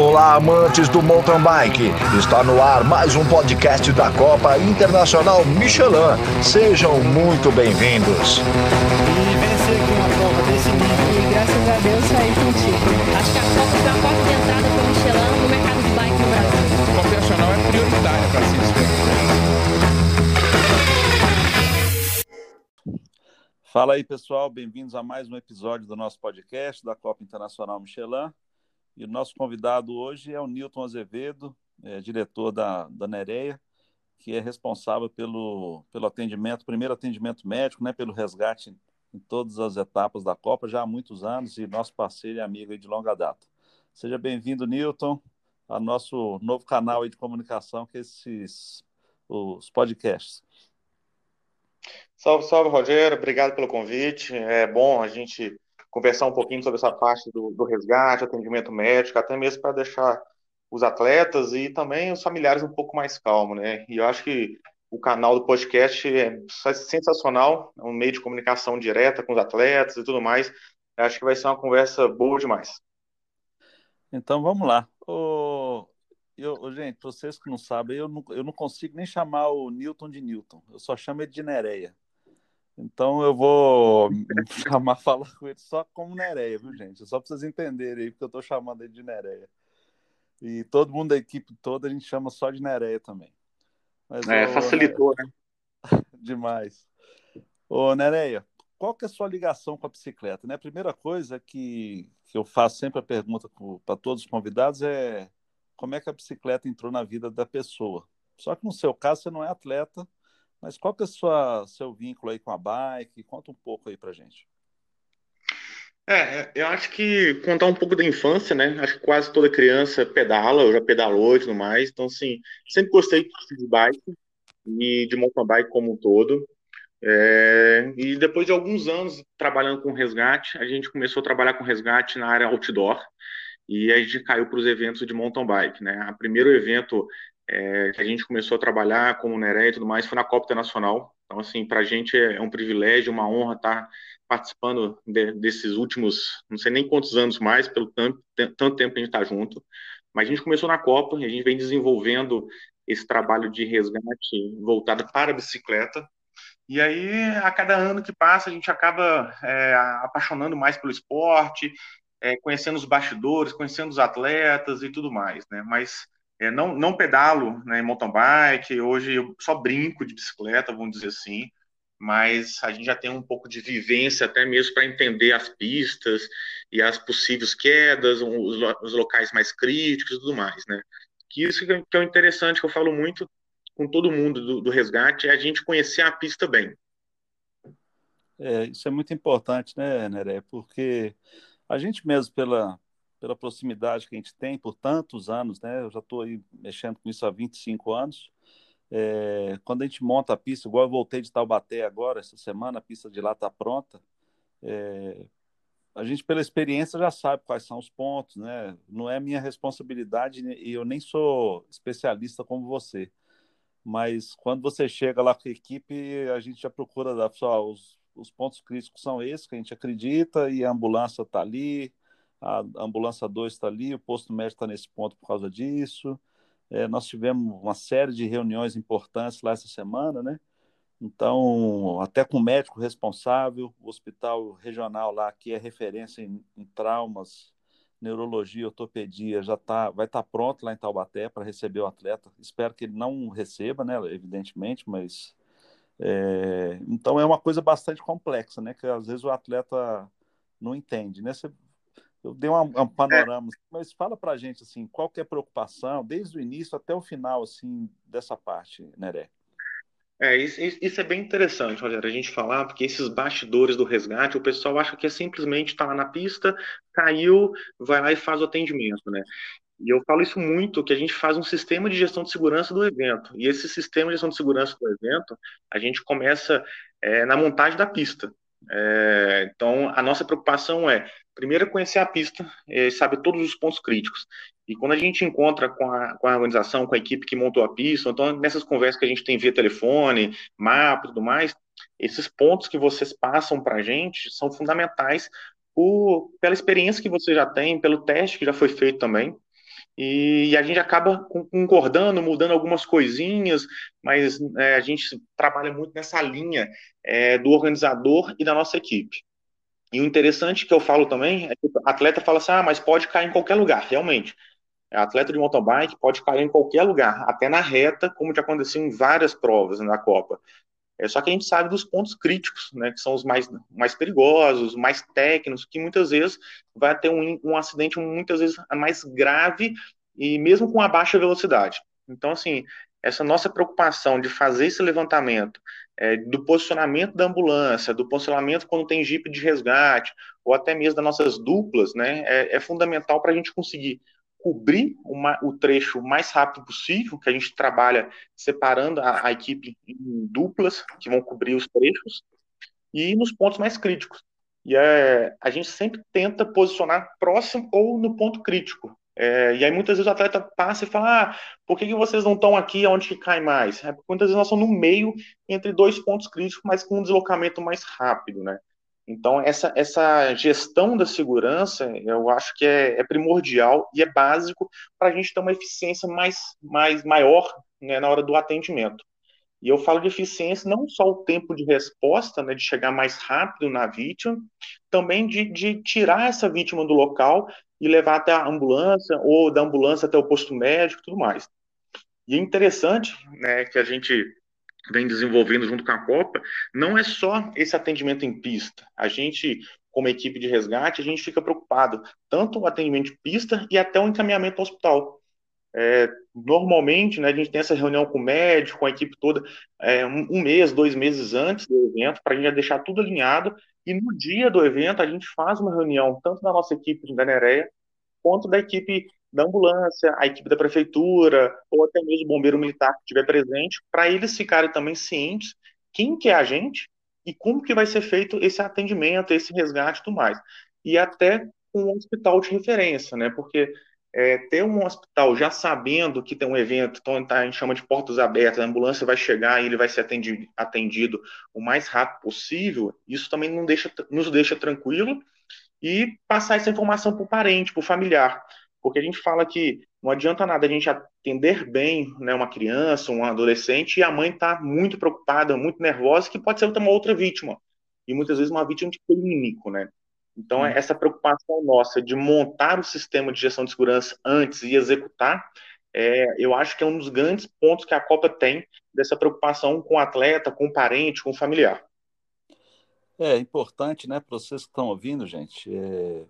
Olá, amantes do mountain bike. Está no ar mais um podcast da Copa Internacional Michelin. Sejam muito bem-vindos. Entrada Michelin no mercado de bike no Brasil. é para se Fala aí, pessoal, bem-vindos a mais um episódio do nosso podcast da Copa Internacional Michelin. E o nosso convidado hoje é o Newton Azevedo, é, diretor da, da Nereia, que é responsável pelo, pelo atendimento, primeiro atendimento médico, né, pelo resgate em todas as etapas da Copa, já há muitos anos, e nosso parceiro e amigo de longa data. Seja bem-vindo, Newton, ao nosso novo canal de comunicação, que é esses, os podcasts. Salve, salve, Rogério. Obrigado pelo convite. É bom a gente conversar um pouquinho sobre essa parte do, do resgate, atendimento médico, até mesmo para deixar os atletas e também os familiares um pouco mais calmos, né? E eu acho que o canal do podcast é sensacional, é um meio de comunicação direta com os atletas e tudo mais. Eu acho que vai ser uma conversa boa demais. Então vamos lá. Ô, eu, gente, vocês que não sabem, eu não, eu não consigo nem chamar o Newton de Newton, eu só chamo ele de Nereia. Então eu vou chamar, falar com ele só como Nereia, viu, gente? Só para vocês entenderem aí, porque eu estou chamando ele de Nereia. E todo mundo da equipe toda a gente chama só de Nereia também. Mas, é, ô, facilitou, né? Demais. Ô, Nereia, qual que é a sua ligação com a bicicleta? Né? A primeira coisa que, que eu faço sempre a pergunta para todos os convidados é como é que a bicicleta entrou na vida da pessoa. Só que no seu caso você não é atleta, mas qual que é o seu vínculo aí com a bike? Conta um pouco aí pra gente. É, eu acho que contar um pouco da infância, né? Acho que quase toda criança pedala, eu já pedalou e tudo mais. Então, assim, sempre gostei de bike e de mountain bike como um todo. É, e depois de alguns anos trabalhando com resgate, a gente começou a trabalhar com resgate na área outdoor e a gente caiu para os eventos de mountain bike, né? O primeiro evento é, que a gente começou a trabalhar como Neré e tudo mais foi na Copa Internacional. Então, assim, para a gente é um privilégio, uma honra estar participando de, desses últimos, não sei nem quantos anos mais, pelo tanto, tanto tempo que a gente está junto. Mas a gente começou na Copa e a gente vem desenvolvendo esse trabalho de resgate voltado para a bicicleta. E aí, a cada ano que passa, a gente acaba é, apaixonando mais pelo esporte, é, conhecendo os bastidores, conhecendo os atletas e tudo mais, né? Mas é, não, não pedalo né, em mountain bike, hoje eu só brinco de bicicleta, vamos dizer assim, mas a gente já tem um pouco de vivência até mesmo para entender as pistas e as possíveis quedas, os, os, locais mais críticos e tudo mais, né? Que isso que é o interessante, que eu falo muito com todo mundo do, do resgate, é a gente conhecer a pista bem. É, isso é muito importante, né, Neré? Porque a gente mesmo, pela, pela proximidade que a gente tem por tantos anos, né? Eu já estou aí mexendo com isso há 25 anos. É, quando a gente monta a pista, igual eu voltei de Taubaté agora, essa semana, a pista de lá está pronta. É, a gente, pela experiência, já sabe quais são os pontos, né? Não é minha responsabilidade e eu nem sou especialista como você. Mas quando você chega lá com a equipe, a gente já procura dar, só os, os pontos críticos são esses que a gente acredita e a ambulância está ali, a ambulância 2 está ali, o posto médico está nesse ponto por causa disso. É, nós tivemos uma série de reuniões importantes lá essa semana, né? Então, até com o médico responsável, o hospital regional lá, que é referência em, em traumas, neurologia, ortopedia, já tá, vai estar tá pronto lá em Taubaté para receber o atleta. Espero que ele não receba, né? Evidentemente, mas é, então é uma coisa bastante complexa, né? Que às vezes o atleta não entende, né? Você eu dei um, um panorama, é. mas fala para a gente assim, qual que é a preocupação desde o início até o final assim dessa parte, Neré? É, isso, isso, é bem interessante, Rogério, a gente falar, porque esses bastidores do resgate, o pessoal acha que é simplesmente estar tá lá na pista, caiu, vai lá e faz o atendimento, né? E eu falo isso muito, que a gente faz um sistema de gestão de segurança do evento. E esse sistema de gestão de segurança do evento, a gente começa é, na montagem da pista. É, então, a nossa preocupação é, primeiro, conhecer a pista, é, saber todos os pontos críticos. E quando a gente encontra com a, com a organização, com a equipe que montou a pista, então, nessas conversas que a gente tem via telefone, mapa e tudo mais, esses pontos que vocês passam para a gente são fundamentais por, pela experiência que você já tem, pelo teste que já foi feito também. E, a gente acaba concordando, mudando algumas coisinhas, mas é, a gente trabalha muito nessa linha é, do organizador e da nossa equipe. E o interessante que eu falo também é que o atleta fala assim, ah, mas pode cair em qualquer lugar, realmente. Atleta de mountain bike pode cair em qualquer lugar, até na reta, como já aconteceu em várias provas na Copa. É, só que a gente sabe dos pontos críticos, né, que são os mais, mais perigosos, mais técnicos, que muitas vezes vai ter um, um acidente muitas vezes mais grave e mesmo com a baixa velocidade. Então, assim, essa nossa preocupação de fazer esse levantamento, é, do posicionamento da ambulância, do posicionamento quando tem jipe de resgate, ou até mesmo das nossas duplas, né, é, é fundamental para a gente conseguir cobrir uma, o trecho o mais rápido possível, que a gente trabalha separando a, a, equipe em duplas, que vão cobrir os trechos, e nos pontos mais críticos. E é, a gente sempre tenta posicionar próximo ou no ponto crítico. É, e aí muitas vezes o atleta passa e fala, ah, por que, que vocês não estão aqui onde que cai mais? É muitas vezes nós somos no meio entre dois pontos críticos, mas com um deslocamento mais rápido, né? Então, essa, essa gestão da segurança, eu acho que é, é primordial e é básico para a gente ter uma eficiência mais, mais maior né, na hora do atendimento. E eu falo de eficiência não só o tempo de resposta, né, de chegar mais rápido na vítima, também de, de tirar essa vítima do local e levar até a ambulância, ou da ambulância até o posto médico tudo mais. E é interessante né, que a gente vem desenvolvendo junto com a Copa, não é só esse atendimento em pista. A gente, como equipe de resgate, a gente fica preocupado tanto o atendimento de pista e até o encaminhamento ao hospital. É, normalmente, né, a gente tem essa reunião com o médico, com a equipe toda, é, um, mês, dois meses antes do evento, para a gente já deixar tudo alinhado. E no dia do evento, a gente faz uma reunião, tanto da nossa equipe da Nereia, quanto da equipe da ambulância, a equipe da prefeitura, ou até mesmo o bombeiro militar que estiver presente, para eles ficarem também cientes quem que é a gente e como que vai ser feito esse atendimento, esse resgate e tudo mais. E até com um hospital de referência, né? Porque é, ter um hospital já sabendo que tem um evento, então tá, a gente chama de portas abertas, a ambulância vai chegar e ele vai ser atendido, atendido o mais rápido possível, isso também não deixa, nos deixa tranquilo e passar essa informação para o parente, para o familiar. Porque a gente fala que não adianta nada a gente atender bem né, uma criança, um adolescente, e a mãe está muito preocupada, muito nervosa, que pode ser uma outra vítima. E muitas vezes uma vítima de clínico, né? Então, essa preocupação nossa de montar o sistema de gestão de segurança antes e executar, é, eu acho que é um dos grandes pontos que a Copa tem dessa preocupação com o atleta, com o parente, com o familiar. É importante, né, para vocês que estão ouvindo, gente, é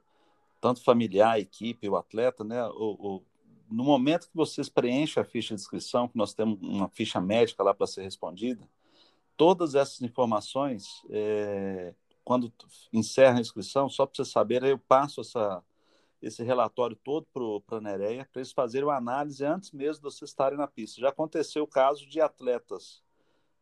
tanto familiar, a equipe, o atleta, né? O, o, no momento que vocês preenchem a ficha de inscrição, que nós temos uma ficha médica lá para ser respondida, todas essas informações, é, quando encerra a inscrição, só para vocês saberem, eu passo essa, esse relatório todo para a Nereia, para eles fazerem uma análise antes mesmo de vocês estarem na pista. Já aconteceu o caso de atletas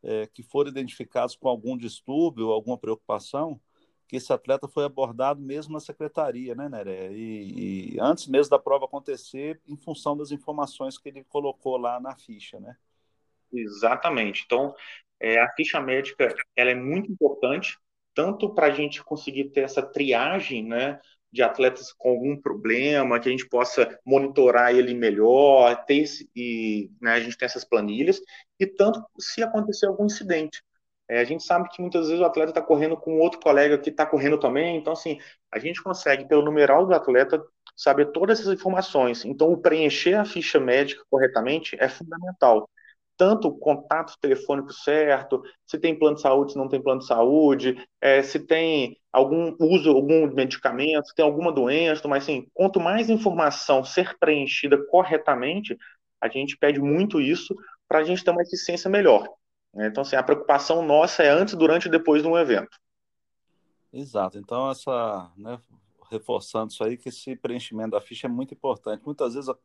é, que foram identificados com algum distúrbio, alguma preocupação, que esse atleta foi abordado mesmo na secretaria, né, Neré? E, e, antes mesmo da prova acontecer, em função das informações que ele colocou lá na ficha, né? Exatamente. Então, é, a ficha médica ela é muito importante, tanto para a gente conseguir ter essa triagem, né, de atletas com algum problema, que a gente possa monitorar ele melhor, ter esse, e né, a gente tem essas planilhas, e tanto se acontecer algum incidente. É, a gente sabe que muitas vezes o atleta está correndo com outro colega que está correndo também, então, assim, a gente consegue, pelo numeral do atleta, saber todas essas informações. Então, o preencher a ficha médica corretamente é fundamental. Tanto o contato telefônico certo, se tem plano de saúde, se não tem plano de saúde, é, se tem algum uso, algum medicamento, se tem alguma doença, mas assim, quanto mais informação ser preenchida corretamente, a gente pede muito isso para a gente ter uma eficiência melhor. Né? Então, assim, a preocupação nossa é antes, durante e depois de um evento. Exato. Então, essa, né, reforçando isso aí, que esse preenchimento da ficha é muito importante. Muitas vezes a,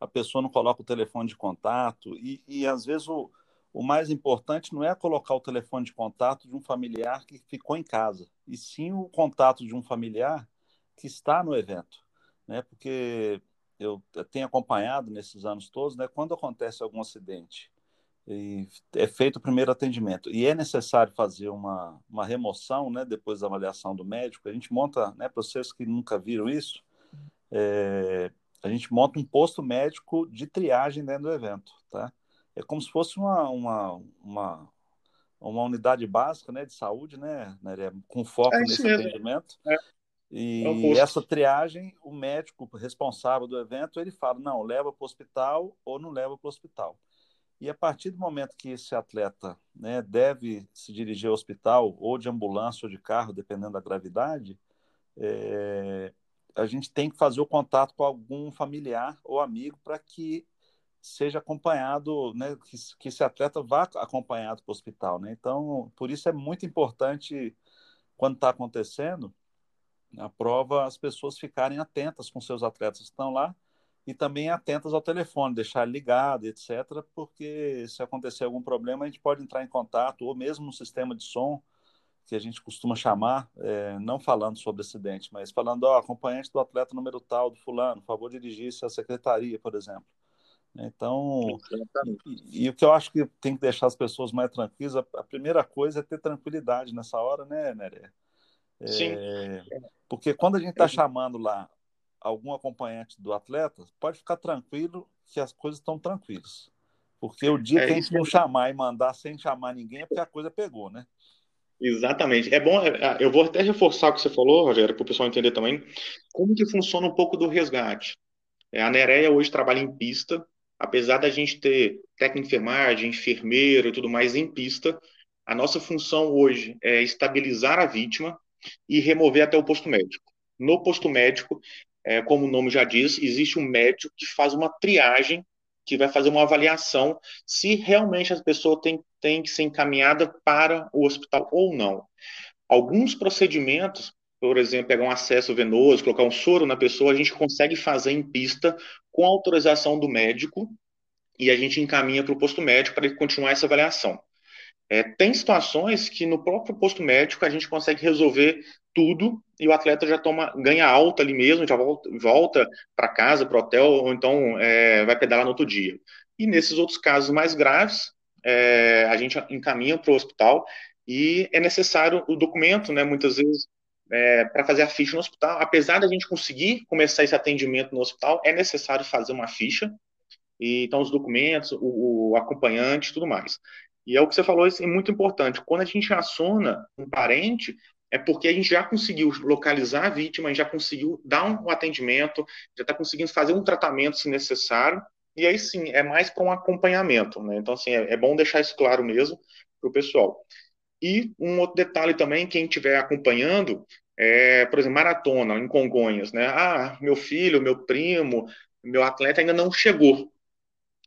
a pessoa não coloca o telefone de contato e, e às vezes o, o mais importante não é colocar o telefone de contato de um familiar que ficou em casa, e sim o contato de um familiar que está no evento, né? Porque eu tenho acompanhado nesses anos todos, né? Quando acontece algum acidente e é feito o primeiro atendimento e é necessário fazer uma, uma remoção, né, depois da avaliação do médico, a gente monta, né, para vocês que nunca viram isso, é, a gente monta um posto médico de triagem dentro do evento, tá? É como se fosse uma, uma, uma, uma unidade básica né, de saúde, né, né com foco é nesse mesmo. atendimento. É. E é essa triagem, o médico responsável do evento, ele fala, não, leva para o hospital ou não leva para o hospital. E a partir do momento que esse atleta né, deve se dirigir ao hospital, ou de ambulância ou de carro, dependendo da gravidade, é, a gente tem que fazer o contato com algum familiar ou amigo para que seja acompanhado, né, que, que esse atleta vá acompanhado para o hospital. Né? Então, por isso é muito importante, quando está acontecendo a prova, as pessoas ficarem atentas com seus atletas que estão lá e também atentas ao telefone, deixar ligado, etc., porque se acontecer algum problema, a gente pode entrar em contato, ou mesmo no sistema de som, que a gente costuma chamar, é, não falando sobre acidente, mas falando, ó, acompanhante do atleta número tal, do fulano, por favor, dirigir-se à secretaria, por exemplo. Então, e, e, o que eu acho que tem que deixar as pessoas mais tranquilas, a, a primeira coisa é ter tranquilidade nessa hora, né, Neré? É, Sim. Porque quando a gente está é. chamando lá algum acompanhante do atleta, pode ficar tranquilo que as coisas estão tranquilas. Porque o dia é, que a gente não chamar e mandar sem chamar ninguém é porque a coisa pegou, né? Exatamente. É bom, é, é, eu vou até reforçar o que você falou, Rogério, para o pessoal entender também como que funciona um pouco do resgate. A Nereia hoje trabalha em pista, apesar da gente ter técnico de enfermagem, enfermeiro e tudo mais em pista, a nossa função hoje é estabilizar a vítima e remover até o posto médico. No posto médico, é, como o nome já diz, existe um médico que faz uma triagem, que vai fazer uma avaliação se realmente a pessoa tem, tem que ser encaminhada para o hospital ou não. Alguns procedimentos, por exemplo, pegar um acesso venoso, colocar um soro na pessoa, a gente consegue fazer em pista com autorização do médico e a gente encaminha para o posto médico para ele continuar essa avaliação. É, tem situações que no próprio posto médico a gente consegue resolver tudo e o atleta já toma ganha alta ali mesmo, já volta, volta para casa, para o hotel, ou então é, vai pedalar no outro dia. E nesses outros casos mais graves, é, a gente encaminha para o hospital e é necessário o documento, né, muitas vezes, é, para fazer a ficha no hospital. Apesar da gente conseguir começar esse atendimento no hospital, é necessário fazer uma ficha, e, então os documentos, o, o acompanhante tudo mais. E é o que você falou, isso é muito importante. Quando a gente aciona um parente, é porque a gente já conseguiu localizar a vítima, já conseguiu dar um atendimento, já está conseguindo fazer um tratamento se necessário, e aí sim, é mais para um acompanhamento. Né? Então, assim, é, é bom deixar isso claro mesmo para o pessoal. E um outro detalhe também, quem estiver acompanhando, é, por exemplo, maratona em Congonhas, né? Ah, meu filho, meu primo, meu atleta ainda não chegou.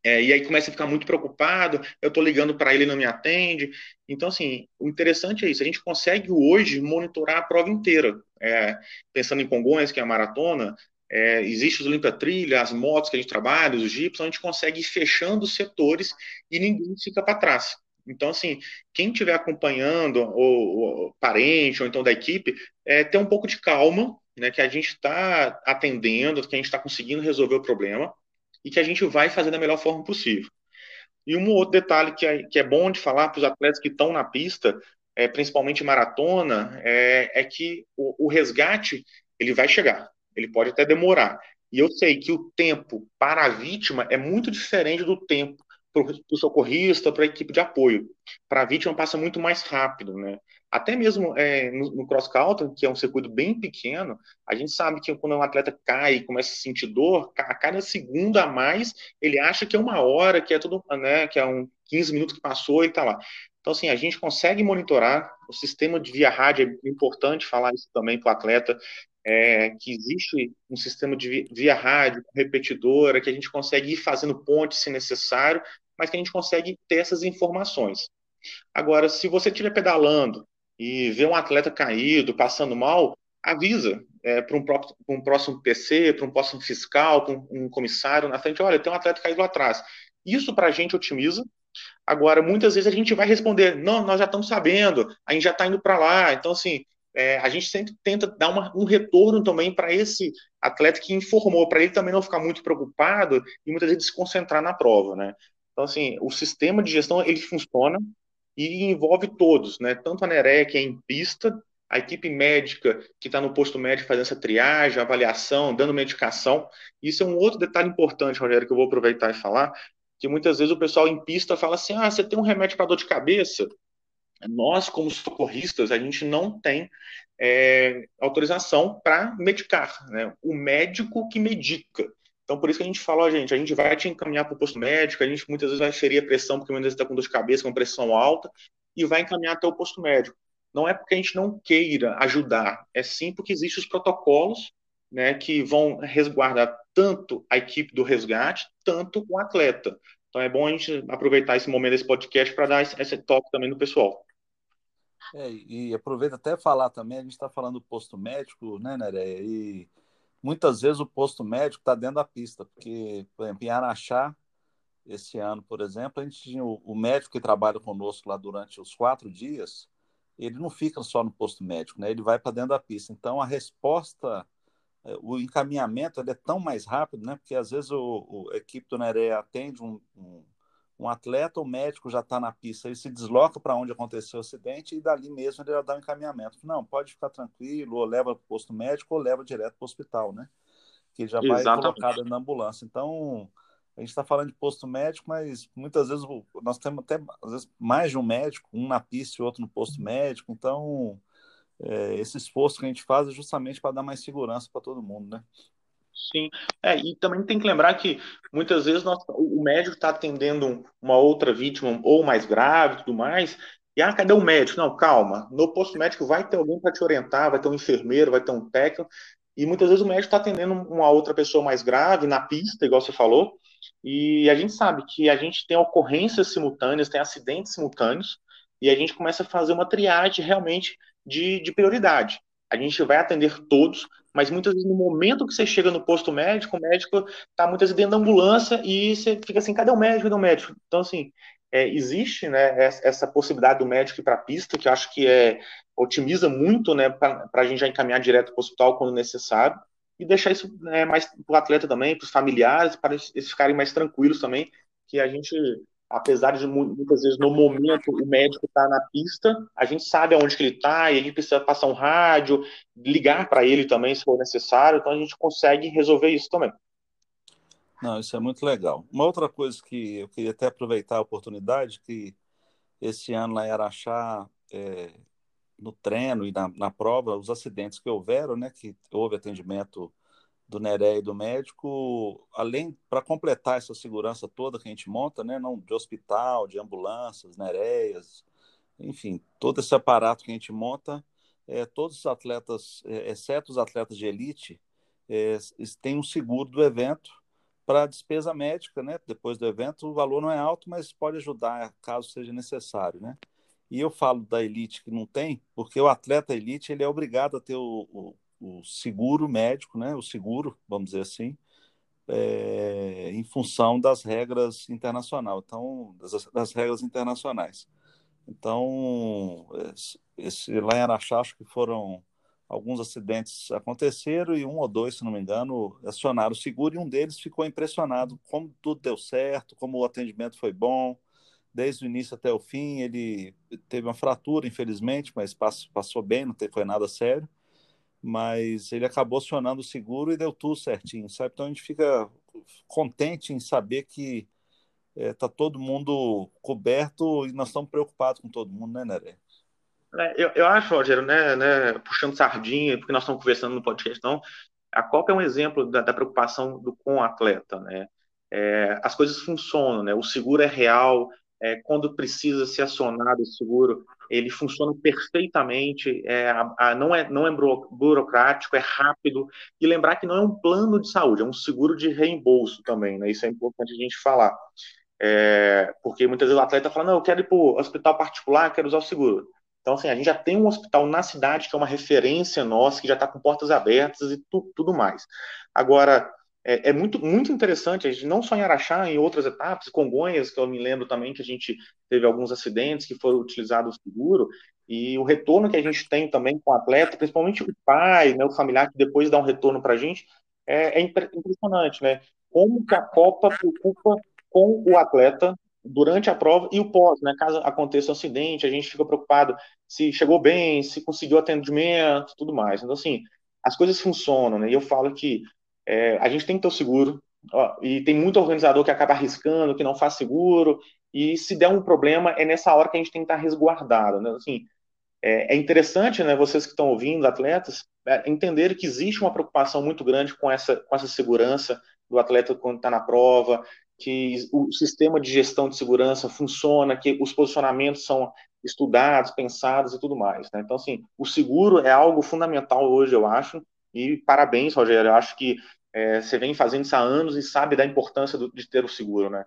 É, e aí começa a ficar muito preocupado, eu estou ligando para ele e não me atende. Então, assim, o interessante é isso, a gente consegue hoje monitorar a prova inteira. É, pensando em Congonhas, que é a maratona, é, existe os Olympia Trilha, as motos que a gente trabalha, os jeeps, então a gente consegue ir fechando os setores e ninguém fica para trás. Então, assim, quem estiver acompanhando, ou, ou, parente, ou então da equipe, é, ter um pouco de calma, né, que a gente está atendendo, que a gente está conseguindo resolver o problema, e que a gente vai fazer da melhor forma possível. E um outro detalhe que é, que é bom de falar para os atletas que estão na pista, é, principalmente maratona, é, é que o, o, resgate ele vai chegar, ele pode até demorar. E eu sei que o tempo para a vítima é muito diferente do tempo para o socorrista, para a equipe de apoio. Para a vítima passa muito mais rápido, né? Até mesmo é, no, no cross country, que é um circuito bem pequeno, a gente sabe que quando um atleta cai e começa a sentir dor, a cada segundo a mais, ele acha que é uma hora, que é tudo, né, que é um 15 minutos que passou e está lá. Então, assim, a gente consegue monitorar o sistema de via rádio, é importante falar isso também para o atleta, é, que existe um sistema de via rádio, repetidora, que a gente consegue ir fazendo ponte se necessário, mas que a gente consegue ter essas informações. Agora, se você estiver pedalando e vê um atleta caído, passando mal, avisa é, para um, um, próximo PC, para um próximo fiscal, para um, um, comissário na frente, olha, tem um atleta caído lá atrás. Isso para a gente otimiza. Agora, muitas vezes a gente vai responder, não, nós já estamos sabendo, a gente já está indo para lá. Então, assim, é, a gente sempre tenta dar uma, um retorno também para esse atleta que informou, para ele também não ficar muito preocupado e muitas vezes se concentrar na prova, né? Então, assim, o sistema de gestão, ele funciona, e envolve todos, né? Tanto a Nereia, que é em pista, a equipe médica que está no posto médico fazendo essa triagem, avaliação, dando medicação. Isso é um outro detalhe importante, Rogério, que eu vou aproveitar e falar, que muitas vezes o pessoal em pista fala assim, ah, você tem um remédio para dor de cabeça? Nós, como socorristas, a gente não tem é, autorização para medicar, né? O médico que medica. Então, por isso que a gente fala, ó, gente, a gente vai te encaminhar para o posto médico, a gente muitas vezes vai ferir a pressão, porque muitas vezes está com dor de cabeça, com pressão alta, e vai encaminhar até o posto médico. Não é porque a gente não queira ajudar, é sim porque existem os protocolos né, que vão resguardar tanto a equipe do resgate, tanto o atleta. Então é bom a gente aproveitar esse momento desse podcast para dar esse, toque também no pessoal. É, e aproveita até falar também, a gente está falando do posto médico, né, Nereia? E muitas vezes o posto médico está dentro da pista, porque, por exemplo, em Araxá, esse ano, por exemplo, a gente tinha o, o, médico que trabalha conosco lá durante os quatro dias, ele não fica só no posto médico, né? Ele vai para dentro da pista. Então, a resposta, é, o encaminhamento, ele é tão mais rápido, né? Porque às vezes o, o a equipe do Nereia atende um, um um atleta, o médico já está na pista, ele se desloca para onde aconteceu o acidente e dali mesmo ele já dá um encaminhamento. Não, pode ficar tranquilo, ou leva para o posto médico, ou leva direto para o hospital, né? Que já vai colocado na ambulância. Então, a gente está falando de posto médico, mas muitas vezes nós temos até às vezes, mais de um médico, um na pista e outro no posto médico. Então, é, esse esforço que a gente faz é justamente para dar mais segurança para todo mundo, né? Sim, é, e também tem que lembrar que muitas vezes nós, o médico está atendendo uma outra vítima ou mais grave e tudo mais, e ah, cadê o médico? Não, calma, no posto médico vai ter alguém para te orientar, vai ter um enfermeiro, vai ter um técnico, e muitas vezes o médico está atendendo uma outra pessoa mais grave na pista, igual você falou, e a gente sabe que a gente tem ocorrências simultâneas, tem acidentes simultâneos, e a gente começa a fazer uma triagem realmente de, de prioridade. A gente vai atender todos, mas muitas vezes no momento que você chega no posto médico, o médico está muitas vezes dentro da ambulância e você fica assim, cadê o médico? Cadê o médico? Então, assim, é, existe né, essa possibilidade do médico ir para a pista, que acho que é, otimiza muito né, para a gente já encaminhar direto para o hospital quando necessário, e deixar isso né, mais para o atleta também, para os familiares, para eles ficarem mais tranquilos também, que a gente apesar de muitas vezes no momento o médico está na pista, a gente sabe aonde que ele está e a gente precisa passar um rádio, ligar para ele também se for necessário, então a gente consegue resolver isso também. Não, isso é muito legal. Uma outra coisa que eu queria até aproveitar a oportunidade, que esse ano lá em Araxá, é, no treino e na, na prova, os acidentes que houveram, né, que houve atendimento do Neré e do médico, além para completar essa segurança toda que a gente monta, né, não de hospital, de ambulâncias, nereias, enfim, todo esse aparato que a gente monta, é, todos os atletas, é, exceto os atletas de elite, é, têm um seguro do evento para despesa médica, né? Depois do evento, o valor não é alto, mas pode ajudar caso seja necessário, né? E eu falo da elite que não tem, porque o atleta elite ele é obrigado a ter o, o o seguro médico, né, o seguro, vamos dizer assim, é, em função das regras internacionais, então das, das, regras internacionais. Então, esse, lá em Araxá, acho que foram alguns acidentes aconteceram e um ou dois, se não me engano, acionaram o seguro e um deles ficou impressionado como tudo deu certo, como o atendimento foi bom, desde o início até o fim. Ele teve uma fratura, infelizmente, mas passou bem, não foi nada sério mas ele acabou acionando o seguro e deu tudo certinho, sabe? Então a gente fica contente em saber que está é, todo mundo coberto e nós estamos preocupados com todo mundo, né, Neré? É, eu, eu acho, Rogério, né, né, puxando sardinha, porque nós estamos conversando no podcast, então, a Copa é um exemplo da, da preocupação do, com o atleta, né? É, as coisas funcionam, né? O seguro é real, é, quando precisa ser acionado o seguro, ele funciona perfeitamente, é, a, a, não, é, não é burocrático, é rápido, e lembrar que não é um plano de saúde, é um seguro de reembolso também, né? Isso é importante a gente falar. É, porque muitas vezes o atleta fala, não, eu quero ir para o hospital particular, quero usar o seguro. Então, assim, a gente já tem um hospital na cidade que é uma referência nossa, que já está com portas abertas e tu, tudo mais. Agora, é, é, muito, muito interessante, a gente, não só em Araxá, em outras etapas, Congonhas, que eu me lembro também que a gente teve alguns acidentes que foram utilizados seguro, e o retorno que a gente tem também com o atleta, principalmente o pai, né, o familiar, que depois dá um retorno para a gente, é, é, impressionante, né? Como que a Copa preocupa com o atleta durante a prova e o pós, né? Caso aconteça um acidente, a gente fica preocupado se chegou bem, se conseguiu atendimento, tudo mais. Então, assim, as coisas funcionam, né? E eu falo que é, a gente tem que ter o seguro, ó, e tem muito organizador que acaba arriscando, que não faz seguro, e se der um problema, é nessa hora que a gente tem que estar resguardado, né? Assim, é, é interessante, né, vocês que estão ouvindo, atletas, é, entender que existe uma preocupação muito grande com essa, com essa segurança do atleta quando está na prova, que o sistema de gestão de segurança funciona, que os posicionamentos são estudados, pensados e tudo mais. Né? Então, assim, o seguro é algo fundamental hoje, eu acho, e parabéns, Rogério, eu acho que é, você vem fazendo isso há anos e sabe da importância do, de ter o seguro, né?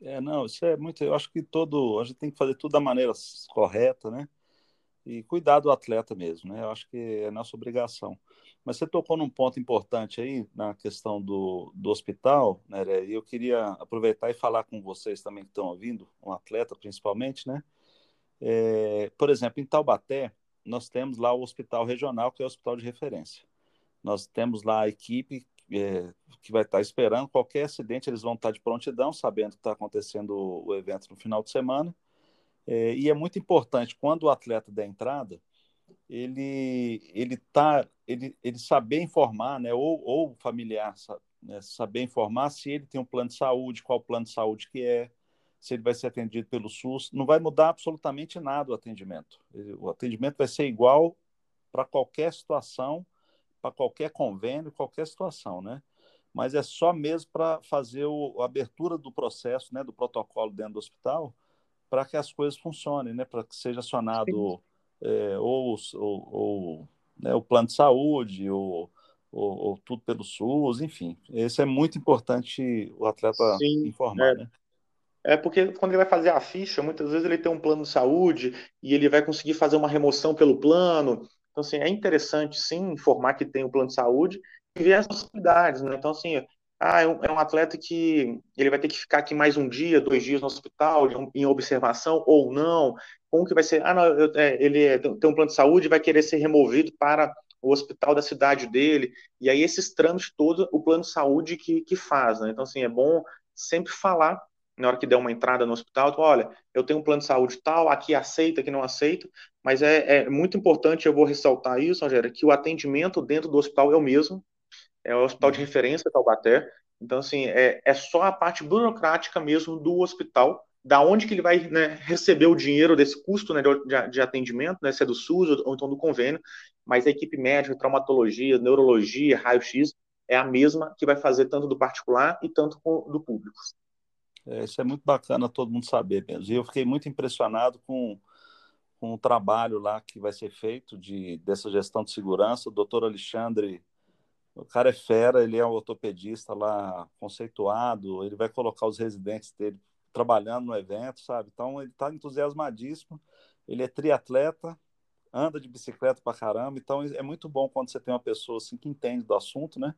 É, não, isso é muito, eu acho que todo, a gente tem que fazer tudo da maneira correta, né? e cuidar do atleta mesmo, né? Eu acho que é nossa obrigação. Mas você tocou num ponto importante aí na questão do, do hospital, né? E eu queria aproveitar e falar com vocês também que estão ouvindo, um atleta principalmente, né? É, por exemplo, em Taubaté, nós temos lá o hospital regional, que é o hospital de referência. Nós temos lá a equipe é, que vai estar esperando qualquer acidente, eles vão estar de prontidão, sabendo que está acontecendo o evento no final de semana é, e é muito importante, quando o atleta der entrada, ele, ele, tá, ele, ele saber informar, né, ou, ou familiar né, saber informar se ele tem um plano de saúde, qual plano de saúde que é, se ele vai ser atendido pelo SUS. Não vai mudar absolutamente nada o atendimento. O atendimento vai ser igual para qualquer situação, para qualquer convênio, qualquer situação, né? Mas é só mesmo para fazer o, a abertura do processo, né, do protocolo dentro do hospital, para que as coisas funcionem, né? Para que seja acionado é, ou, ou, ou né, o plano de saúde, ou, ou, ou, tudo pelo SUS, enfim. Isso é muito importante o atleta Sim, informar, é. né? É porque quando ele vai fazer a ficha, muitas vezes ele tem um plano de saúde e ele vai conseguir fazer uma remoção pelo plano. Então, assim, é interessante, sim, informar que tem o um plano de saúde e ver as possibilidades, né? Então, assim, ah, é um, é um, atleta que ele vai ter que ficar aqui mais um dia, dois dias no hospital, em observação ou não. Como que vai ser? Ah, não, eu, é, ele é, tem um plano de saúde e vai querer ser removido para o hospital da cidade dele. E aí esses trâmites todos, o plano de saúde que, que faz, né? Então, assim, é bom sempre falar na hora que der uma entrada no hospital, então, olha, eu tenho um plano de saúde tal, aqui aceita, aqui não aceita, mas é, é muito importante, eu vou ressaltar isso, Rogério, que o atendimento dentro do hospital é o mesmo, é o hospital de referência Taubaté. Então, assim, é, é só a parte burocrática mesmo do hospital, da onde que ele vai né, receber o dinheiro desse custo né, de, de, atendimento, né, se é do SUS ou, ou então do convênio, mas a equipe médica, traumatologia, neurologia, raio-x, é a mesma que vai fazer tanto do particular e tanto do público. É, isso é muito bacana todo mundo saber mesmo. E eu fiquei muito impressionado com, com o trabalho lá que vai ser feito de, dessa gestão de segurança. O doutor Alexandre o cara é fera, ele é um ortopedista lá conceituado, ele vai colocar os residentes dele trabalhando no evento, sabe? Então ele está entusiasmadíssimo. Ele é triatleta, anda de bicicleta pra caramba, então é muito bom quando você tem uma pessoa assim que entende do assunto, né?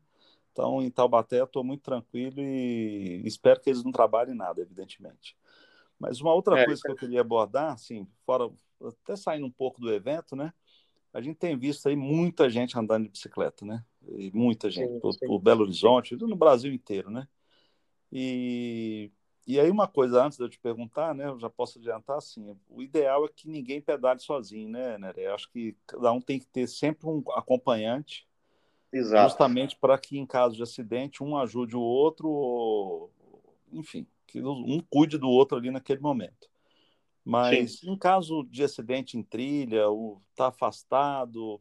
Então em Taubaté eu estou muito tranquilo e espero que eles não trabalhem nada, evidentemente. Mas uma outra é, coisa que eu queria abordar, assim, fora até saindo um pouco do evento, né? A gente tem visto aí muita gente andando de bicicleta, né? e muita gente, sim, por, sim. por, Belo Horizonte, no Brasil inteiro, né? E, e aí uma coisa antes de eu te perguntar, né, eu já posso adiantar assim, o ideal é que ninguém pedale sozinho, né, né? Eu acho que cada um tem que ter sempre um acompanhante, Exato. justamente para que em caso de acidente um ajude o outro, ou, enfim, que um cuide do outro ali naquele momento. Mas Sim. em caso de acidente em trilha, ou tá afastado,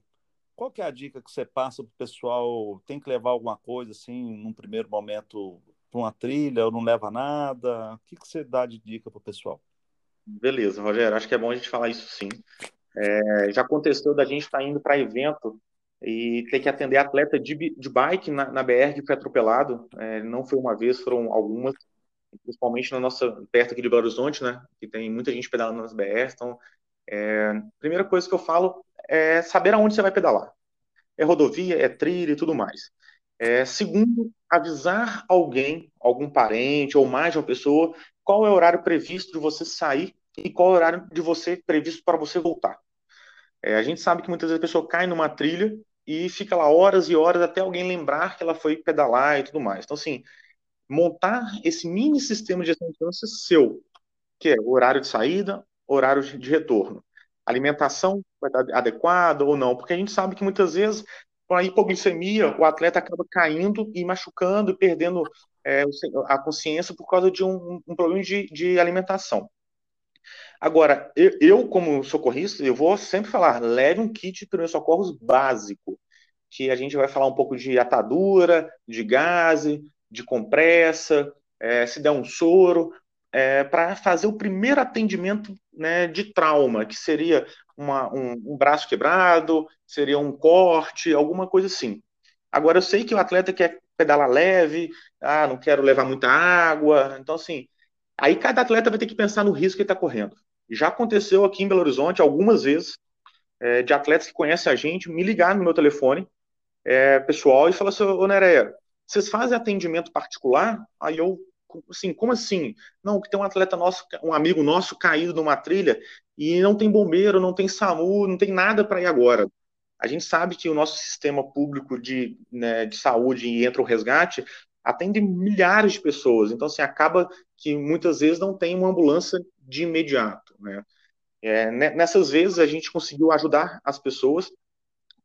qual que é a dica que você passa para o pessoal? Tem que levar alguma coisa assim, num primeiro momento, para uma trilha ou não leva nada? O que, que você dá de dica para o pessoal? Beleza, Rogério, acho que é bom a gente falar isso sim. É, já aconteceu da gente estar tá indo para evento e ter que atender atleta de, de bike na, na BR que foi atropelado. É, não foi uma vez, foram algumas, principalmente na nossa, perto aqui de Belo Horizonte, né? Que tem muita gente pedalando nas BR. Então, é, primeira coisa que eu falo é saber aonde você vai pedalar. É rodovia, é trilha e tudo mais. É, segundo, avisar alguém, algum parente ou mais de uma pessoa, qual é o horário previsto de você sair e qual é o horário de você previsto para você voltar. É, a gente sabe que muitas vezes a pessoa cai numa trilha e fica lá horas e horas até alguém lembrar que ela foi pedalar e tudo mais. Então, assim, montar esse mini sistema de gestão seu, que é o horário de saída, horário de retorno. Alimentação adequada ou não, porque a gente sabe que muitas vezes com a hipoglicemia o atleta acaba caindo e machucando perdendo é, a consciência por causa de um, um problema de, de alimentação. Agora, eu, eu, como socorrista, eu vou sempre falar, leve um kit de primeiros socorros básico, que a gente vai falar um pouco de atadura, de gase, de compressa, é, se der um soro, é, para fazer o primeiro atendimento né, de trauma, que seria uma, um, um, braço quebrado, seria um corte, alguma coisa assim. Agora, eu sei que o atleta quer pedalar leve, ah, não quero levar muita água, então, assim, aí cada atleta vai ter que pensar no risco que está correndo. Já aconteceu aqui em Belo Horizonte algumas vezes, é, de atletas que conhecem a gente, me ligar no meu telefone, é, pessoal, e falar assim, ô Nereia, vocês fazem atendimento particular? Aí eu, assim, como assim? Não, que tem um atleta nosso, um amigo nosso caído numa trilha e não tem bombeiro, não tem SAMU, não tem nada para ir agora. A gente sabe que o nosso sistema público de, né, de saúde e entra o resgate atende milhares de pessoas. Então, assim, acaba que muitas vezes não tem uma ambulância de imediato, né? É, nessas vezes a gente conseguiu ajudar as pessoas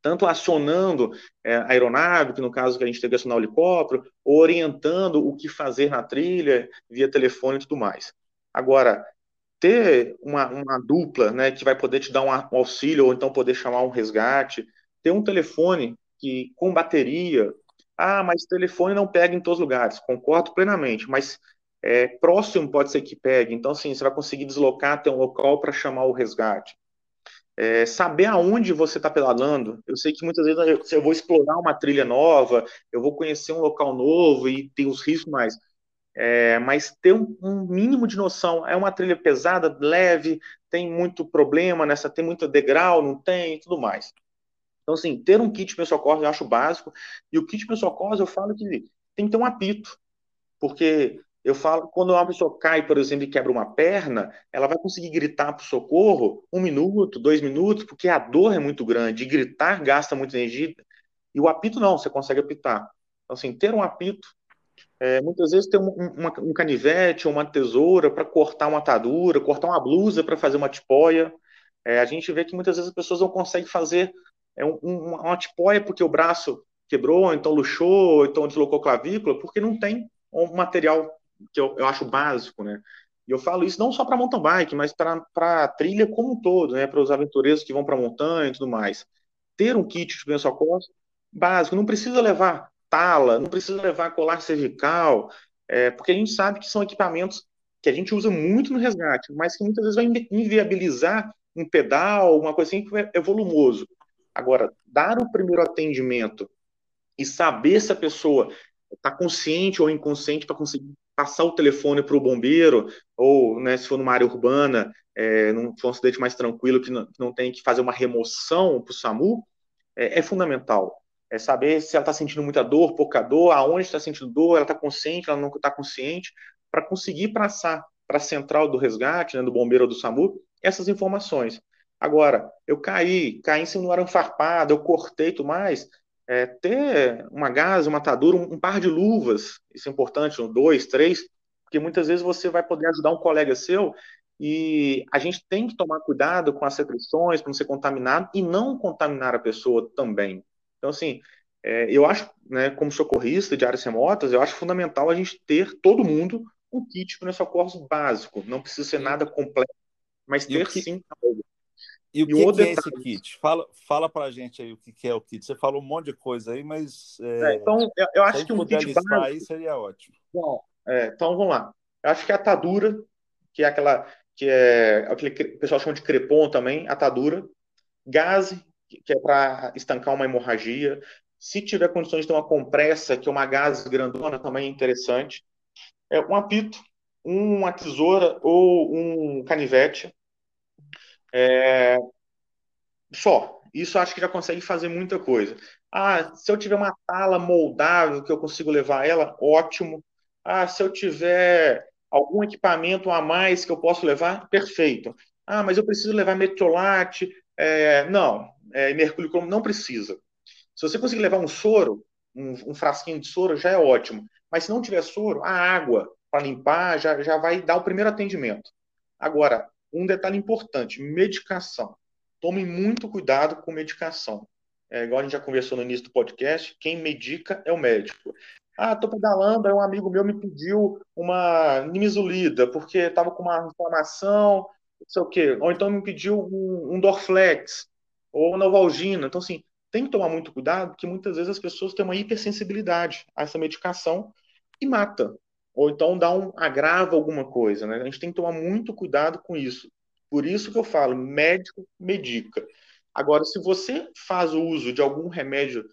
tanto acionando é, a aeronave, que no caso que a gente teve que acionar o helicóptero, orientando o que fazer na trilha via telefone e tudo mais. Agora, ter uma, uma dupla né, que vai poder te dar um, auxílio ou então poder chamar um resgate, ter um telefone que com bateria, ah, mas telefone não pega em todos os lugares, concordo plenamente, mas é, próximo pode ser que pegue, então assim, você vai conseguir deslocar até um local para chamar o resgate é, saber aonde você está pedalando. Eu sei que muitas vezes eu, vou explorar uma trilha nova, eu vou conhecer um local novo e tem os riscos mais. É, mas ter um, um, mínimo de noção. É uma trilha pesada, leve, tem muito problema nessa, tem muito degrau, não tem, tudo mais. Então, assim, ter um kit de socorro eu acho básico. E o kit de socorro eu falo que tem que ter um apito. Porque eu falo, quando uma pessoa cai, por exemplo, e quebra uma perna, ela vai conseguir gritar para o socorro um minuto, dois minutos, porque a dor é muito grande. E gritar gasta muita energia. E o apito não, você consegue apitar. Então, assim, ter um apito, é, muitas vezes ter um, uma, um canivete ou uma tesoura para cortar uma atadura, cortar uma blusa para fazer uma tipóia. É, a gente vê que muitas vezes as pessoas não conseguem fazer é, um, uma tipóia porque o braço quebrou, então luxou, então deslocou clavícula, porque não tem um material que eu, eu acho básico, né? E eu falo isso não só para mountain bike, mas para a trilha como um todo, né? Para os aventureiros que vão para montanha e tudo mais. Ter um kit de primeiros básico, não precisa levar tala, não precisa levar colar cervical, é, porque a gente sabe que são equipamentos que a gente usa muito no resgate, mas que muitas vezes vai inviabilizar um pedal, alguma coisa assim que é, é volumoso. Agora, dar o primeiro atendimento e saber se a pessoa está consciente ou inconsciente para conseguir passar o telefone para o bombeiro, ou né, se for numa área urbana, é, num for um acidente mais tranquilo, que não, que não tem que fazer uma remoção para o SAMU, é, é, fundamental. É saber se ela está sentindo muita dor, pouca dor, aonde está sentindo dor, ela está consciente, ela não está consciente, para conseguir passar para a central do resgate, né, do bombeiro ou do SAMU, essas informações. Agora, eu caí, caí em cima do farpado, eu cortei tudo mais, é, ter uma gás, uma atadura, um, um, par de luvas, isso é importante, um, dois, três, porque muitas vezes você vai poder ajudar um colega seu e a gente tem que tomar cuidado com as secreções para não ser contaminado e não contaminar a pessoa também. Então, assim, é, eu acho, né, como socorrista de áreas remotas, eu acho fundamental a gente ter, todo mundo, um kit para socorro básico. Não precisa ser nada completo, mas ter que... sim algo. E o e que, que é esse kit? Fala, fala pra gente aí o que, que é o kit. Você falou um monte de coisa aí, mas. É, é, então, eu, eu acho que um kit básico... aí seria ótimo. Bom, é, então vamos lá. Eu acho que a atadura, que é aquela. que é aquele que o pessoal chama de crepom também, atadura. Gás, que é para estancar uma hemorragia. Se tiver condições de ter uma compressa, que é uma gás grandona, também é interessante. É um apito, uma tesoura ou um canivete é... Só. Isso acho que já consegue fazer muita coisa. Ah, se eu tiver uma tala moldável que eu consigo levar ela, ótimo. Ah, se eu tiver algum equipamento a mais que eu posso levar, perfeito. Ah, mas eu preciso levar metiolate. É, não, é, mercúrio cromo não precisa. Se você conseguir levar um soro, um, um, frasquinho de soro, já é ótimo. Mas se não tiver soro, a água para limpar já, já vai dar o primeiro atendimento. Agora, um detalhe importante: medicação. Tomem muito cuidado com medicação. É, igual a gente já conversou no início do podcast, quem medica é o médico. Ah, tô pedalando, aí um amigo meu me pediu uma nimesulida, porque estava com uma inflamação, não sei o quê. Ou então me pediu um, um Dorflex, ou Novalgina. Então, assim, tem que tomar muito cuidado, porque muitas vezes as pessoas têm uma hipersensibilidade a essa medicação e mata. Ou então dá um agrava alguma coisa, né? A gente tem que tomar muito cuidado com isso. Por isso que eu falo, médico medica. Agora, se você faz o uso de algum remédio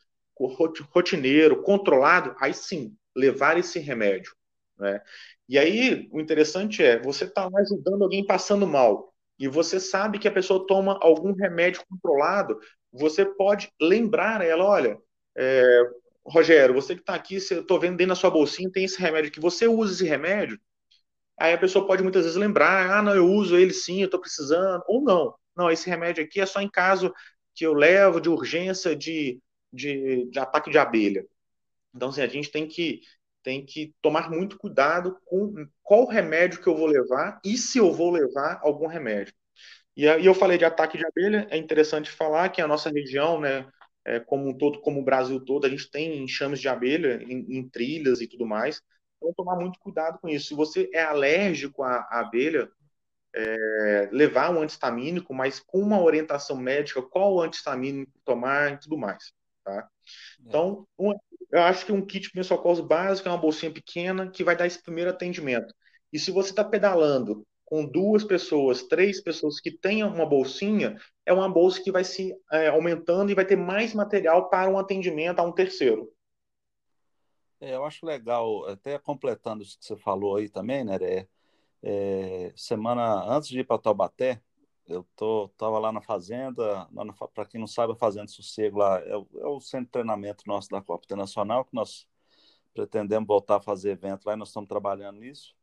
rotineiro, controlado, aí sim, levar esse remédio. Né? E aí, o interessante é, você está ajudando alguém passando mal, e você sabe que a pessoa toma algum remédio controlado, você pode lembrar ela, olha, é, Rogério, você que está aqui, eu estou vendo dentro da sua bolsinha, tem esse remédio que você usa esse remédio, aí a pessoa pode muitas vezes lembrar, ah, não, eu uso ele sim, eu estou precisando, ou não, não, esse remédio aqui é só em caso que eu levo de urgência de, de, de ataque de abelha. Então, assim, a gente tem que, tem que tomar muito cuidado com qual remédio que eu vou levar e se eu vou levar algum remédio. E, eu falei de ataque de abelha, é interessante falar que a nossa região, né, é, como um todo, como o Brasil todo, a gente tem enxames de abelha em, em, trilhas e tudo mais. Então, tomar muito cuidado com isso. Se você é alérgico à, à abelha, é, levar um antistamínico, mas com uma orientação médica, qual antistamínico tomar e tudo mais. Tá? É. Então, um, eu acho que um kit de socorro básico é uma bolsinha pequena que vai dar esse primeiro atendimento. E se você está pedalando com duas pessoas, três pessoas que tenham uma bolsinha, é uma bolsa que vai se é, aumentando e vai ter mais material para um atendimento a um terceiro. É, eu acho legal, até completando isso que você falou aí também, né, é, é semana antes de ir para Taubaté, eu tô, tava lá na fazenda, para quem não sabe, a Fazenda Sossego lá é, é, o centro de treinamento nosso da Copa Internacional, que nós pretendemos voltar a fazer evento lá e nós estamos trabalhando nisso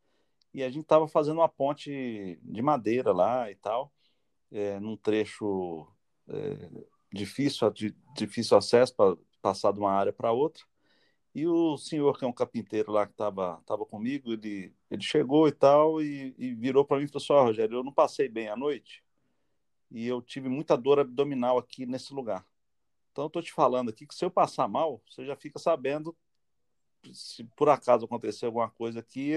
e a gente estava fazendo uma ponte de madeira lá e tal, é, num trecho é, difícil, de, difícil acesso para passar de uma área para outra. E o senhor, que é um carpinteiro lá que estava tava comigo, ele, ele chegou e tal, e, e virou para mim e falou assim: oh, Rogério, eu não passei bem a noite e eu tive muita dor abdominal aqui nesse lugar. Então, eu estou te falando aqui que se eu passar mal, você já fica sabendo se por acaso acontecer alguma coisa aqui,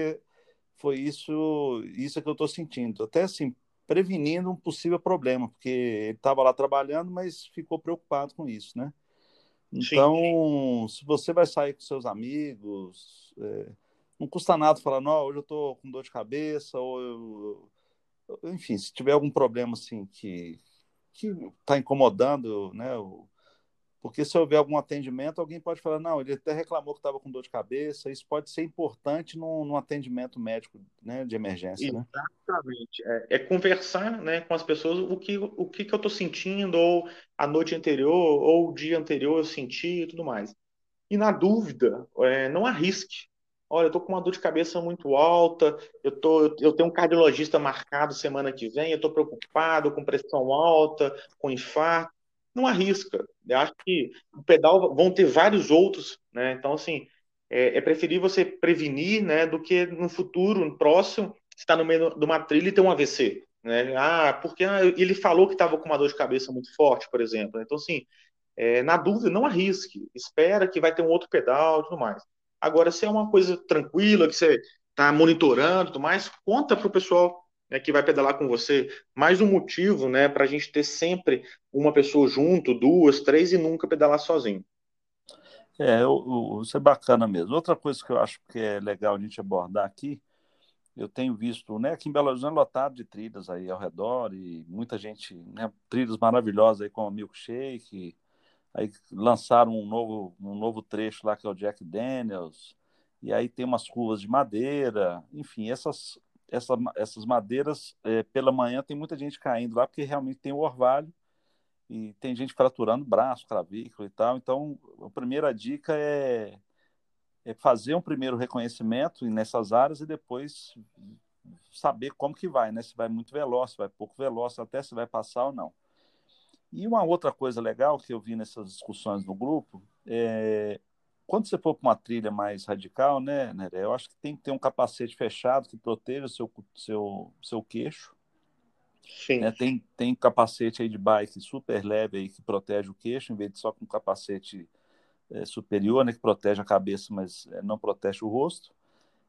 foi isso, isso que eu estou sentindo. Até assim, prevenindo um possível problema, porque ele estava lá trabalhando, mas ficou preocupado com isso, né? Então, Sim. se você vai sair com seus amigos, é, não custa nada falar, não, hoje eu estou com dor de cabeça, ou eu, enfim, se tiver algum problema assim que que está incomodando, né, porque se houver algum atendimento, alguém pode falar, não, ele até reclamou que estava com dor de cabeça. Isso pode ser importante num, atendimento médico né, de emergência. Exatamente. Né? É, é, conversar né, com as pessoas o que, o que, que eu estou sentindo, ou a noite anterior, ou o dia anterior eu senti e tudo mais. E na dúvida, é, não arrisque. Olha, eu estou com uma dor de cabeça muito alta, eu, tô, eu tenho um cardiologista marcado semana que vem, eu estou preocupado com pressão alta, com infarto não arrisca. Eu acho que o pedal vão ter vários outros, né? Então, assim, é, é preferível você prevenir, né, do que no futuro, no próximo, estar no meio de uma trilha e ter um AVC, né? Ah, porque ah, ele falou que estava com uma dor de cabeça muito forte, por exemplo. Então, assim, é, na dúvida, não arrisque. Espera que vai ter um outro pedal e tudo mais. Agora, se é uma coisa tranquila, que você está monitorando tudo mais, conta para o pessoal né, que vai pedalar com você. Mais um motivo né, para a gente ter sempre uma pessoa junto, duas, três e nunca pedalar sozinho. É, isso é bacana mesmo. Outra coisa que eu acho que é legal a gente abordar aqui, eu tenho visto, né, aqui em Belo Horizonte lotado de trilhas aí ao redor e muita gente, né, trilhas maravilhosas aí com o Milkshake, aí lançaram um novo, um novo trecho lá que é o Jack Daniels, e aí tem umas curvas de madeira, enfim, essas essa, essas madeiras, é, pela manhã, tem muita gente caindo lá, porque realmente tem o orvalho e tem gente fraturando braço, clavícula e tal. Então, a primeira dica é, é fazer um primeiro reconhecimento nessas áreas e depois saber como que vai, né? Se vai muito veloz, se vai pouco veloz, até se vai passar ou não. E uma outra coisa legal que eu vi nessas discussões no grupo é quando você for para uma trilha mais radical, né, Neré, eu acho que tem que ter um capacete fechado que proteja o seu, seu, seu queixo, Sim. Né? Tem, tem capacete aí de bike super leve aí que protege o queixo, em vez de só com capacete é, superior, né, que protege a cabeça, mas é, não protege o rosto.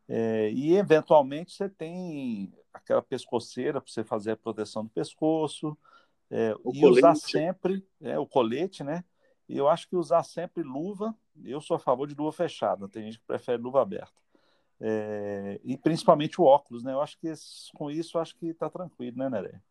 É, e eventualmente você tem aquela pescoceira para você fazer a proteção do pescoço, é, e colete. usar sempre é, o colete, né? E eu acho que usar sempre luva, eu sou a favor de luva fechada, tem gente que prefere luva aberta. É, e principalmente o óculos, né? Eu acho que com isso acho que está tranquilo, né, Neré?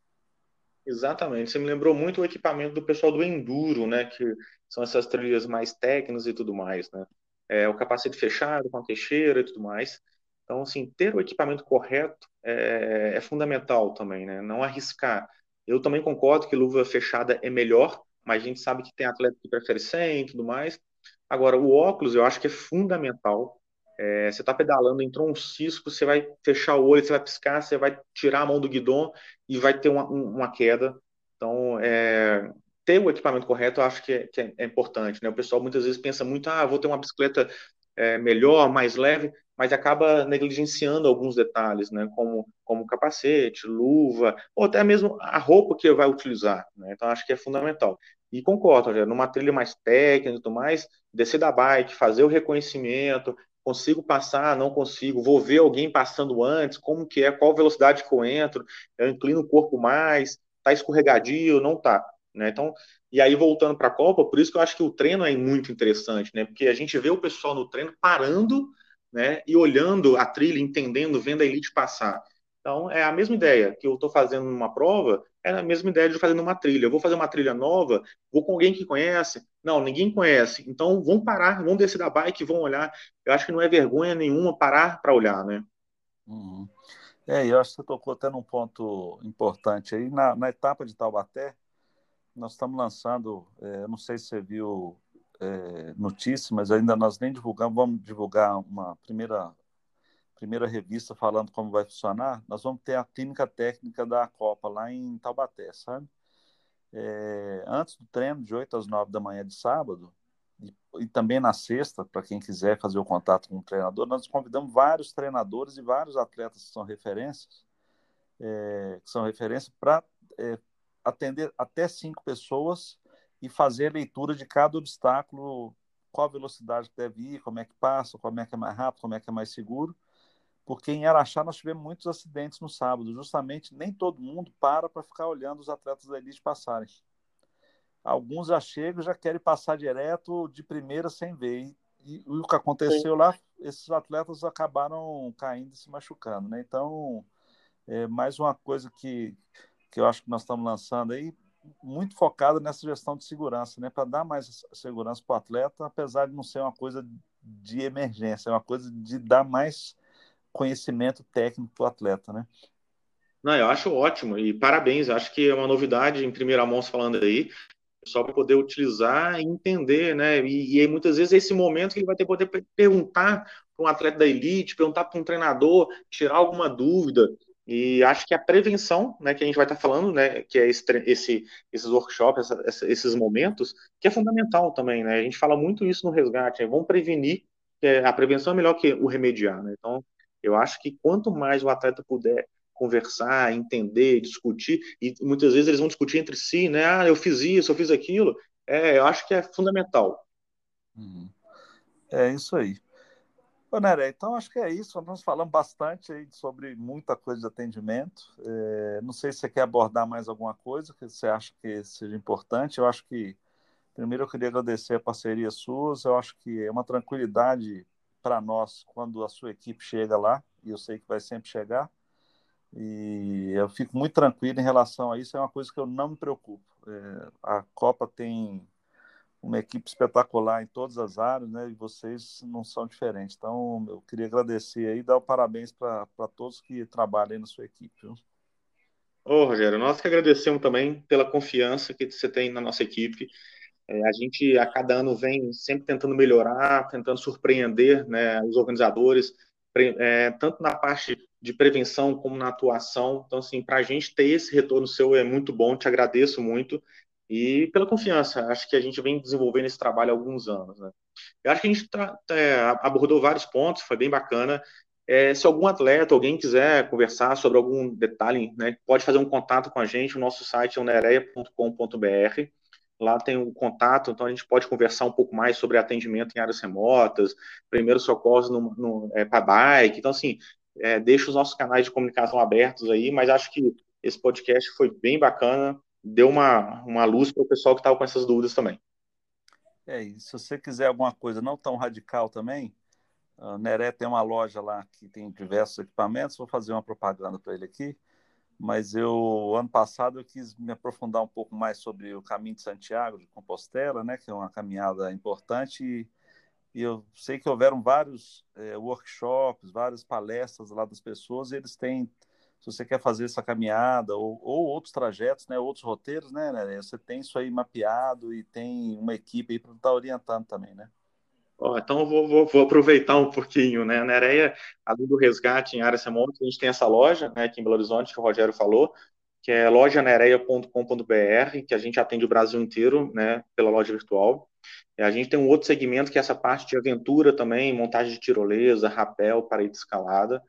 Exatamente. Você me lembrou muito o equipamento do pessoal do enduro, né? Que são essas trilhas mais técnicas e tudo mais, né? É, o capacete fechado, com a teixeira e tudo mais. Então, assim, ter o equipamento correto é, é fundamental também, né? Não arriscar. Eu também concordo que luva fechada é melhor, mas a gente sabe que tem atleta que prefere sem e tudo mais. Agora, o óculos eu acho que é fundamental. É, você está pedalando, entrou um cisco, você vai fechar o olho, você vai piscar, você vai tirar a mão do guidão e vai ter uma, uma queda. Então, é, ter o equipamento correto eu acho que é, que é, importante. Né? O pessoal muitas vezes pensa muito, ah, vou ter uma bicicleta é, melhor, mais leve, mas acaba negligenciando alguns detalhes, né? como, como capacete, luva, ou até mesmo a roupa que vai utilizar. Né? Então, acho que é fundamental. E concordo, Rogério, numa trilha mais técnica e tudo mais, descer da bike, fazer o reconhecimento, consigo passar, não consigo, vou ver alguém passando antes, como que é, qual velocidade que eu entro, eu inclino o corpo mais, tá escorregadio, não tá, né? Então, e aí voltando para a Copa, por isso que eu acho que o treino é muito interessante, né? Porque a gente vê o pessoal no treino parando, né, e olhando a trilha, entendendo, vendo a elite passar. Então, é a mesma ideia que eu estou fazendo numa prova, é a mesma ideia de fazer numa trilha. Eu vou fazer uma trilha nova, vou com alguém que conhece. Não, ninguém conhece. Então, vão parar, vão descer da bike, vão olhar. Eu acho que não é vergonha nenhuma parar para olhar, né? Uhum. É, eu acho que você tocou até num ponto importante aí. Na, na etapa de Taubaté, nós estamos lançando, é, não sei se você viu é, notícia, mas ainda nós nem divulgamos, vamos divulgar uma primeira primeira revista falando como vai funcionar, nós vamos ter a clínica técnica da Copa lá em Taubaté, sabe? É, antes do treino, de 8 às 9 da manhã de sábado, e, e também na sexta, para quem quiser fazer o contato com o treinador, nós convidamos vários treinadores e vários atletas que são referências, é, que são referências para é, atender até cinco pessoas e fazer a leitura de cada obstáculo, qual velocidade deve ir, como é que passa, como é que é mais rápido, como é que é mais seguro, porque em Araxá nós tivemos muitos acidentes no sábado, justamente nem todo mundo para para ficar olhando os atletas da elite passarem. Alguns já chegam já querem passar direto de primeira sem ver. E, e o que aconteceu Sim. lá, esses atletas acabaram caindo e se machucando. Né? Então, é mais uma coisa que, que eu acho que nós estamos lançando aí, muito focada nessa gestão de segurança, né? para dar mais segurança para o atleta, apesar de não ser uma coisa de emergência, é uma coisa de dar mais conhecimento técnico para o atleta, né? Não, eu acho ótimo e parabéns. Acho que é uma novidade em primeira mão falando aí, só para poder utilizar e entender, né? E, e muitas vezes é esse momento que ele vai ter poder perguntar para um atleta da elite, perguntar para um treinador, tirar alguma dúvida. E acho que a prevenção, né, que a gente vai estar falando, né, que é esse, esse esses workshops, essa, esses momentos, que é fundamental também, né? A gente fala muito isso no resgate, né? vamos prevenir, a prevenção é melhor que o remediar, né? Então, eu acho que quanto mais o atleta puder conversar, entender, discutir, e muitas vezes eles vão discutir entre si, né? Ah, eu fiz isso, eu fiz aquilo. É, eu acho que é fundamental. Uhum. É isso aí. Então acho que é isso. Nós falamos bastante aí sobre muita coisa de atendimento. É, não sei se você quer abordar mais alguma coisa que você acha que seja importante. Eu acho que, primeiro, eu queria agradecer a parceria suas. Eu acho que é uma tranquilidade para nós quando a sua equipe chega lá, e eu sei que vai sempre chegar. E eu fico muito tranquilo em relação a isso, é uma coisa que eu não me preocupo. É, a Copa tem uma equipe espetacular em todas as áreas, né? E vocês não são diferentes. Então, eu queria agradecer aí e dar parabéns para todos que trabalham aí na sua equipe. Viu? Ô, Rogério, nós que agradecemos também pela confiança que você tem na nossa equipe. É, a gente, a cada ano, vem sempre tentando melhorar, tentando surpreender né, os organizadores, é, tanto na parte de prevenção como na atuação. Então, assim, para a gente ter esse retorno seu é muito bom, te agradeço muito e pela confiança. Acho que a gente vem desenvolvendo esse trabalho há alguns anos. Né? Eu acho que a gente tá, é, abordou vários pontos, foi bem bacana. É, se algum atleta, alguém quiser conversar sobre algum detalhe, né, pode fazer um contato com a gente. O nosso site é nereia.com.br. Lá tem um contato, então a gente pode conversar um pouco mais sobre atendimento em áreas remotas, primeiros socorros no, no é, para bike. Então, assim, é, deixa os nossos canais de comunicação abertos aí, mas acho que esse podcast foi bem bacana, deu uma, uma luz para o pessoal que estava com essas dúvidas também. É, e se você quiser alguma coisa não tão radical também, a Neré tem uma loja lá que tem diversos equipamentos, vou fazer uma propaganda para ele aqui, mas eu, ano passado, eu quis me aprofundar um pouco mais sobre o caminho de Santiago, de Compostela, né, que é uma caminhada importante, e, e eu sei que houveram vários é, workshops, várias palestras lá das pessoas, e eles têm se você quer fazer essa caminhada ou, ou outros trajetos, né, outros roteiros, né, né, você tem isso aí mapeado e tem uma equipe aí para estar tá orientando também, né? Oh, então vou, vou, vou, aproveitar um pouquinho, né? A Nereia, além do resgate em áreas remotas, a gente tem essa loja, né, aqui em Belo Horizonte, que o Rogério falou, que é lojanereia.com.br, que a gente atende o Brasil inteiro, né, pela loja virtual. E a gente tem um outro segmento que é essa parte de aventura também, montagem de tirolesa, rapel, parede escalada.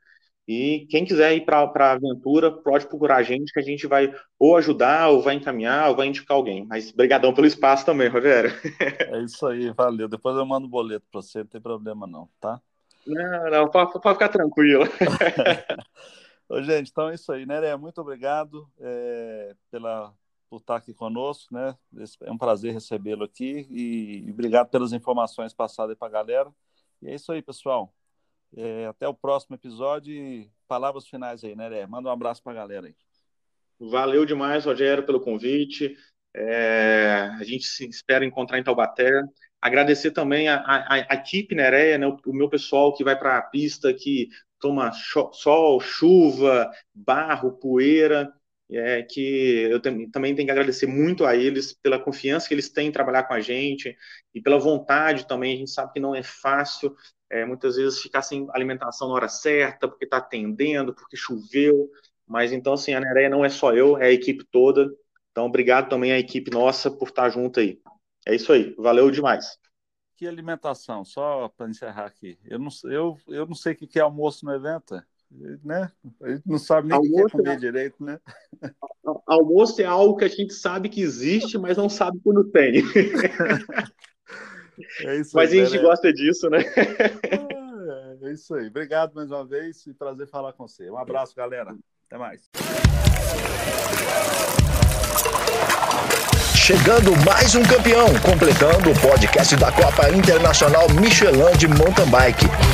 E quem quiser ir para a aventura, pode procurar a gente, que a gente vai ou ajudar, ou vai encaminhar, ou vai indicar alguém. Mas brigadão pelo espaço também, Rogério. É isso aí, valeu. Depois eu mando o boleto para você, não tem problema não, tá? Não, não, pode, pode ficar tranquilo. Ô, gente, então é isso aí, né? Muito obrigado é, pela, por estar aqui conosco, né? É um prazer recebê-lo aqui e, e obrigado pelas informações passadas para a galera. E é isso aí, pessoal. É, até o próximo episódio palavras finais aí, né, Lé? Manda um abraço para a galera aí. Valeu demais, Rogério, pelo convite. É, a gente se espera encontrar em Taubaté. Agradecer também a, a, a equipe Nereia, né, o, o, meu pessoal que vai para a pista, que toma sol, chuva, barro, poeira, é, que eu também tenho que agradecer muito a eles pela confiança que eles têm em trabalhar com a gente e pela vontade também. A gente sabe que não é fácil, é, muitas vezes ficar sem alimentação na hora certa, porque está atendendo, porque choveu. Mas então, assim, a Nereia não é só eu, é a equipe toda. Então, obrigado também à equipe nossa por estar junto aí. É isso aí, valeu demais. Que alimentação, só para encerrar aqui. Eu não, eu, eu não sei o que é almoço no evento, né? A gente não sabe nem o que é comer é... direito, né? Almoço é algo que a gente sabe que existe, mas não sabe quando tem. É isso Mas aí, a gente galera. gosta disso, né? É, é isso aí. Obrigado mais uma vez e prazer falar com você. Um abraço, galera. Até mais. Chegando mais um campeão, completando o podcast da Copa Internacional Michelin de Mountain Bike.